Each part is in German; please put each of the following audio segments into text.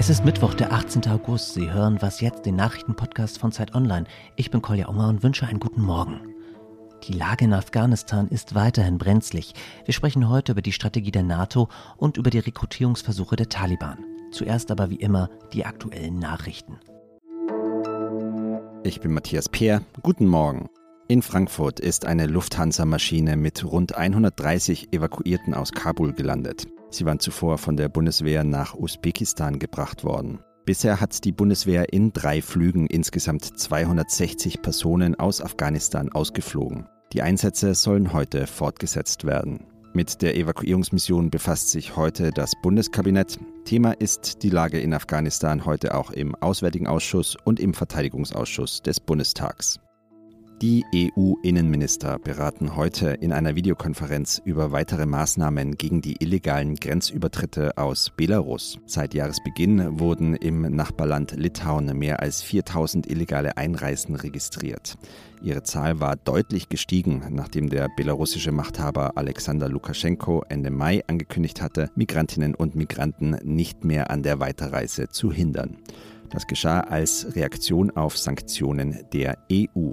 Es ist Mittwoch, der 18. August. Sie hören was jetzt, den Nachrichtenpodcast von Zeit Online. Ich bin Kolja Unger und wünsche einen guten Morgen. Die Lage in Afghanistan ist weiterhin brenzlig. Wir sprechen heute über die Strategie der NATO und über die Rekrutierungsversuche der Taliban. Zuerst aber wie immer die aktuellen Nachrichten. Ich bin Matthias Peer. Guten Morgen. In Frankfurt ist eine Lufthansa-Maschine mit rund 130 Evakuierten aus Kabul gelandet. Sie waren zuvor von der Bundeswehr nach Usbekistan gebracht worden. Bisher hat die Bundeswehr in drei Flügen insgesamt 260 Personen aus Afghanistan ausgeflogen. Die Einsätze sollen heute fortgesetzt werden. Mit der Evakuierungsmission befasst sich heute das Bundeskabinett. Thema ist die Lage in Afghanistan heute auch im Auswärtigen Ausschuss und im Verteidigungsausschuss des Bundestags. Die EU-Innenminister beraten heute in einer Videokonferenz über weitere Maßnahmen gegen die illegalen Grenzübertritte aus Belarus. Seit Jahresbeginn wurden im Nachbarland Litauen mehr als 4000 illegale Einreisen registriert. Ihre Zahl war deutlich gestiegen, nachdem der belarussische Machthaber Alexander Lukaschenko Ende Mai angekündigt hatte, Migrantinnen und Migranten nicht mehr an der Weiterreise zu hindern. Das geschah als Reaktion auf Sanktionen der EU.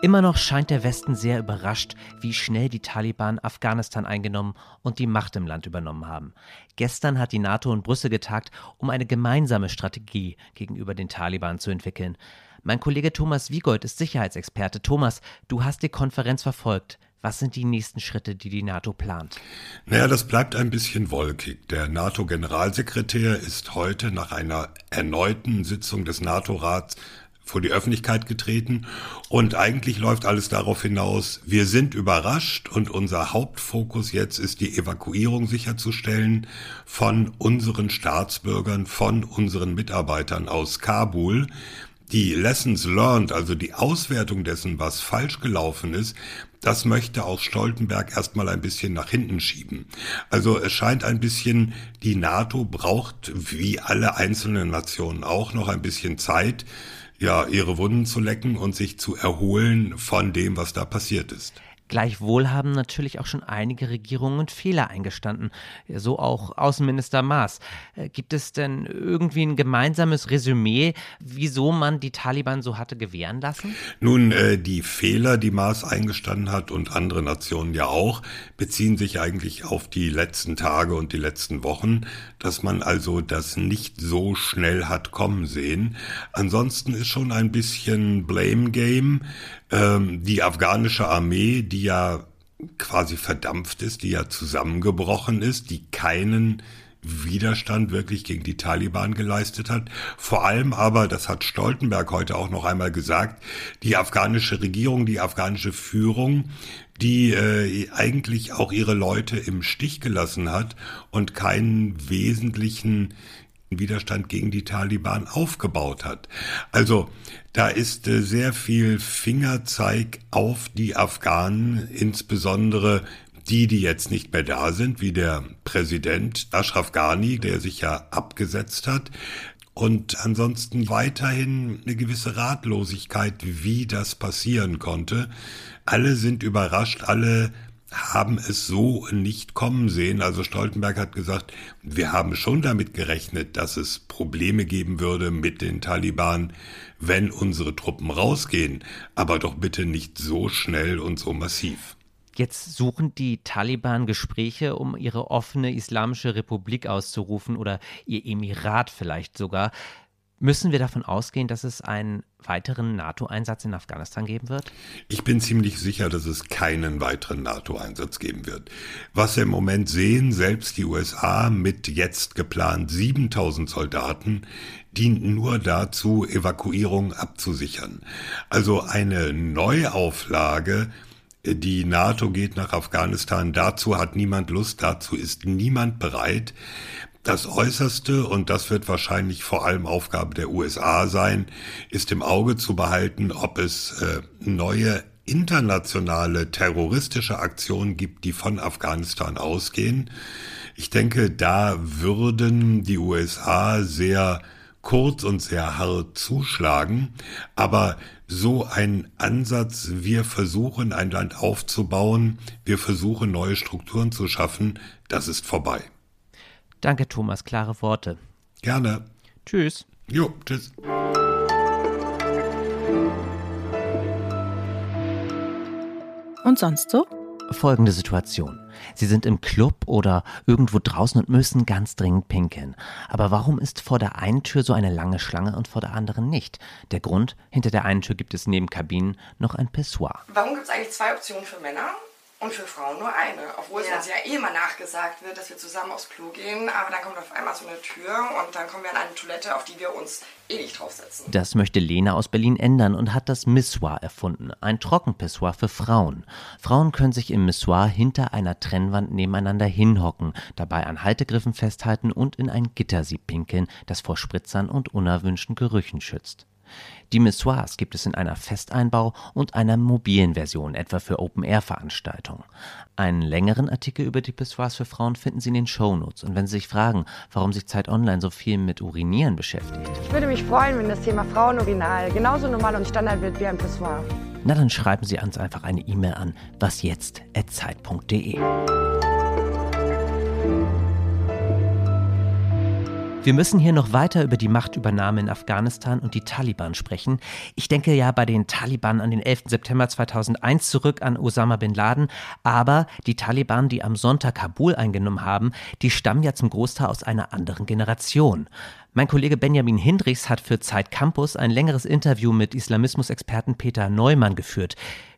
Immer noch scheint der Westen sehr überrascht, wie schnell die Taliban Afghanistan eingenommen und die Macht im Land übernommen haben. Gestern hat die NATO in Brüssel getagt, um eine gemeinsame Strategie gegenüber den Taliban zu entwickeln. Mein Kollege Thomas Wiegold ist Sicherheitsexperte. Thomas, du hast die Konferenz verfolgt. Was sind die nächsten Schritte, die die NATO plant? Naja, das bleibt ein bisschen wolkig. Der NATO-Generalsekretär ist heute nach einer erneuten Sitzung des NATO-Rats vor die Öffentlichkeit getreten und eigentlich läuft alles darauf hinaus, wir sind überrascht und unser Hauptfokus jetzt ist die Evakuierung sicherzustellen von unseren Staatsbürgern, von unseren Mitarbeitern aus Kabul. Die Lessons learned, also die Auswertung dessen, was falsch gelaufen ist, das möchte auch Stoltenberg erstmal ein bisschen nach hinten schieben. Also es scheint ein bisschen, die NATO braucht, wie alle einzelnen Nationen auch, noch ein bisschen Zeit, ja, ihre Wunden zu lecken und sich zu erholen von dem, was da passiert ist. Gleichwohl haben natürlich auch schon einige Regierungen Fehler eingestanden, so auch Außenminister Maas. Äh, gibt es denn irgendwie ein gemeinsames Resümee, wieso man die Taliban so hatte gewähren lassen? Nun, äh, die Fehler, die Maas eingestanden hat und andere Nationen ja auch, beziehen sich eigentlich auf die letzten Tage und die letzten Wochen, dass man also das nicht so schnell hat kommen sehen. Ansonsten ist schon ein bisschen Blame Game. Ähm, die afghanische Armee, die ja quasi verdampft ist, die ja zusammengebrochen ist, die keinen Widerstand wirklich gegen die Taliban geleistet hat. Vor allem aber, das hat Stoltenberg heute auch noch einmal gesagt, die afghanische Regierung, die afghanische Führung, die äh, eigentlich auch ihre Leute im Stich gelassen hat und keinen wesentlichen Widerstand gegen die Taliban aufgebaut hat. Also da ist äh, sehr viel Fingerzeig auf die Afghanen, insbesondere die, die jetzt nicht mehr da sind, wie der Präsident Ashraf Ghani, der sich ja abgesetzt hat. Und ansonsten weiterhin eine gewisse Ratlosigkeit, wie das passieren konnte. Alle sind überrascht, alle haben es so nicht kommen sehen. Also Stoltenberg hat gesagt, wir haben schon damit gerechnet, dass es Probleme geben würde mit den Taliban, wenn unsere Truppen rausgehen, aber doch bitte nicht so schnell und so massiv. Jetzt suchen die Taliban Gespräche, um ihre offene Islamische Republik auszurufen oder ihr Emirat vielleicht sogar. Müssen wir davon ausgehen, dass es ein weiteren NATO-Einsatz in Afghanistan geben wird? Ich bin ziemlich sicher, dass es keinen weiteren NATO-Einsatz geben wird. Was wir im Moment sehen, selbst die USA mit jetzt geplant 7000 Soldaten, dient nur dazu, Evakuierung abzusichern. Also eine Neuauflage die NATO geht nach Afghanistan. Dazu hat niemand Lust, dazu ist niemand bereit. Das Äußerste, und das wird wahrscheinlich vor allem Aufgabe der USA sein, ist im Auge zu behalten, ob es äh, neue internationale terroristische Aktionen gibt, die von Afghanistan ausgehen. Ich denke, da würden die USA sehr kurz und sehr hart zuschlagen, aber so ein Ansatz, wir versuchen ein Land aufzubauen, wir versuchen neue Strukturen zu schaffen, das ist vorbei. Danke, Thomas. Klare Worte. Gerne. Tschüss. Jo, tschüss. Und sonst so? Folgende Situation. Sie sind im Club oder irgendwo draußen und müssen ganz dringend pinkeln. Aber warum ist vor der einen Tür so eine lange Schlange und vor der anderen nicht? Der Grund, hinter der einen Tür gibt es neben Kabinen noch ein Pissoir. Warum gibt es eigentlich zwei Optionen für Männer und für Frauen nur eine. Obwohl ja. es uns ja eh immer nachgesagt wird, dass wir zusammen aufs Klo gehen. Aber dann kommt auf einmal so eine Tür und dann kommen wir an eine Toilette, auf die wir uns eh nicht draufsetzen. Das möchte Lena aus Berlin ändern und hat das Missoir erfunden. Ein Trockenpissoir für Frauen. Frauen können sich im Missoir hinter einer Trennwand nebeneinander hinhocken, dabei an Haltegriffen festhalten und in ein Gittersieb pinkeln, das vor Spritzern und unerwünschten Gerüchen schützt. Die Missoirs gibt es in einer Festeinbau und einer mobilen Version, etwa für Open-Air-Veranstaltungen. Einen längeren Artikel über die Pissoirs für Frauen finden Sie in den Shownotes. Und wenn Sie sich fragen, warum sich Zeit Online so viel mit Urinieren beschäftigt. Ich würde mich freuen, wenn das Thema Frauenurinal genauso normal und Standard wird wie ein Pissoir. Na, dann schreiben Sie uns einfach eine E-Mail an wasjetzt.zeit.de. Wir müssen hier noch weiter über die Machtübernahme in Afghanistan und die Taliban sprechen. Ich denke ja bei den Taliban an den 11. September 2001 zurück an Osama bin Laden, aber die Taliban, die am Sonntag Kabul eingenommen haben, die stammen ja zum Großteil aus einer anderen Generation. Mein Kollege Benjamin Hindrichs hat für Zeit Campus ein längeres Interview mit Islamismusexperten Peter Neumann geführt.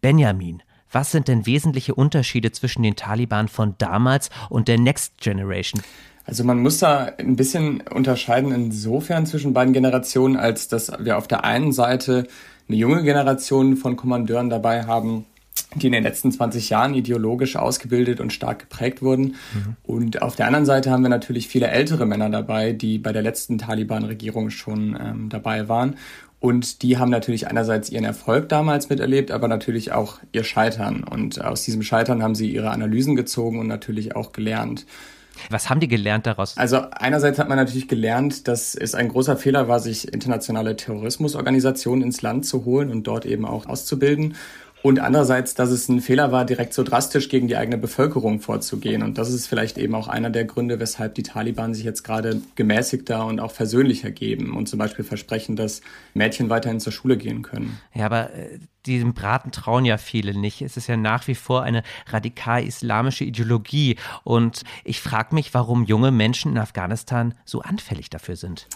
Benjamin, was sind denn wesentliche Unterschiede zwischen den Taliban von damals und der Next Generation? Also man muss da ein bisschen unterscheiden insofern zwischen beiden Generationen, als dass wir auf der einen Seite eine junge Generation von Kommandeuren dabei haben, die in den letzten 20 Jahren ideologisch ausgebildet und stark geprägt wurden. Mhm. Und auf der anderen Seite haben wir natürlich viele ältere Männer dabei, die bei der letzten Taliban-Regierung schon ähm, dabei waren. Und die haben natürlich einerseits ihren Erfolg damals miterlebt, aber natürlich auch ihr Scheitern. Und aus diesem Scheitern haben sie ihre Analysen gezogen und natürlich auch gelernt. Was haben die gelernt daraus? Also einerseits hat man natürlich gelernt, dass es ein großer Fehler war, sich internationale Terrorismusorganisationen ins Land zu holen und dort eben auch auszubilden. Und andererseits, dass es ein Fehler war, direkt so drastisch gegen die eigene Bevölkerung vorzugehen. Und das ist vielleicht eben auch einer der Gründe, weshalb die Taliban sich jetzt gerade gemäßigter und auch versöhnlicher geben und zum Beispiel versprechen, dass Mädchen weiterhin zur Schule gehen können. Ja, aber äh, diesem Braten trauen ja viele nicht. Es ist ja nach wie vor eine radikal islamische Ideologie. Und ich frage mich, warum junge Menschen in Afghanistan so anfällig dafür sind.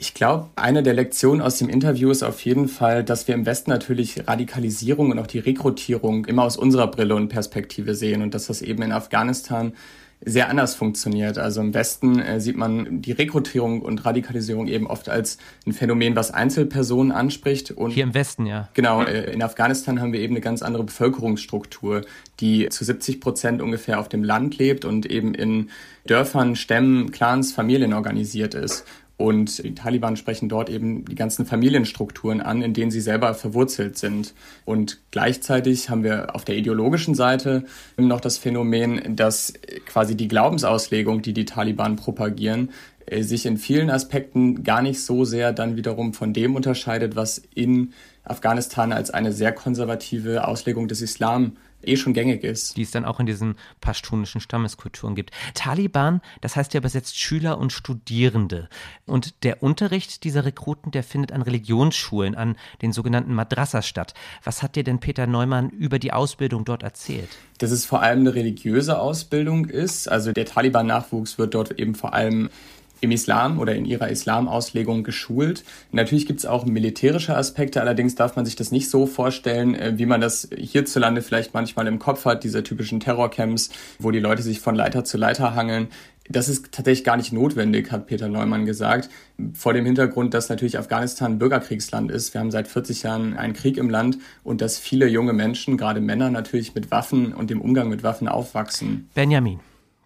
Ich glaube, eine der Lektionen aus dem Interview ist auf jeden Fall, dass wir im Westen natürlich Radikalisierung und auch die Rekrutierung immer aus unserer Brille und Perspektive sehen und dass das eben in Afghanistan sehr anders funktioniert. Also im Westen äh, sieht man die Rekrutierung und Radikalisierung eben oft als ein Phänomen, was Einzelpersonen anspricht. Und Hier im Westen, ja. Genau, äh, in Afghanistan haben wir eben eine ganz andere Bevölkerungsstruktur, die zu 70 Prozent ungefähr auf dem Land lebt und eben in Dörfern, Stämmen, Clans, Familien organisiert ist. Und die Taliban sprechen dort eben die ganzen Familienstrukturen an, in denen sie selber verwurzelt sind. Und gleichzeitig haben wir auf der ideologischen Seite noch das Phänomen, dass quasi die Glaubensauslegung, die die Taliban propagieren, äh, sich in vielen Aspekten gar nicht so sehr dann wiederum von dem unterscheidet, was in Afghanistan als eine sehr konservative Auslegung des Islam eh schon gängig ist. Die es dann auch in diesen pashtunischen Stammeskulturen gibt. Taliban, das heißt ja übersetzt Schüler und Studierende. Und der Unterricht dieser Rekruten, der findet an Religionsschulen, an den sogenannten Madrassas statt. Was hat dir denn Peter Neumann über die Ausbildung dort erzählt? Dass es vor allem eine religiöse Ausbildung ist. Also der Taliban-Nachwuchs wird dort eben vor allem im Islam oder in ihrer Islamauslegung geschult. Natürlich gibt es auch militärische Aspekte, allerdings darf man sich das nicht so vorstellen, äh, wie man das hierzulande vielleicht manchmal im Kopf hat, diese typischen Terrorcamps, wo die Leute sich von Leiter zu Leiter hangeln. Das ist tatsächlich gar nicht notwendig, hat Peter Neumann gesagt. Vor dem Hintergrund, dass natürlich Afghanistan ein Bürgerkriegsland ist. Wir haben seit 40 Jahren einen Krieg im Land und dass viele junge Menschen, gerade Männer, natürlich mit Waffen und dem Umgang mit Waffen aufwachsen. Benjamin.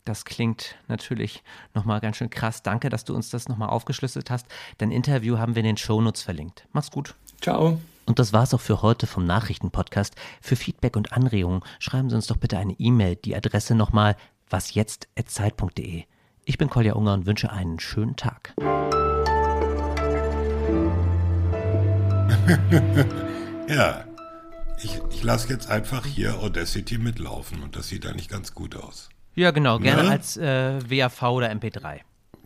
Das klingt natürlich nochmal ganz schön krass. Danke, dass du uns das nochmal aufgeschlüsselt hast. Dein Interview haben wir in den Shownotes verlinkt. Mach's gut. Ciao. Und das war's auch für heute vom Nachrichtenpodcast. Für Feedback und Anregungen schreiben Sie uns doch bitte eine E-Mail. Die Adresse nochmal wasjetzt.zeit.de. Ich bin Kolja Unger und wünsche einen schönen Tag. ja, ich, ich lasse jetzt einfach hier Audacity mitlaufen und das sieht eigentlich ganz gut aus. Ja, genau, gerne ne? als äh, WAV oder MP3.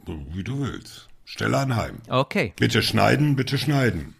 Wie du willst. Stelle anheim. Okay. Bitte schneiden, bitte schneiden.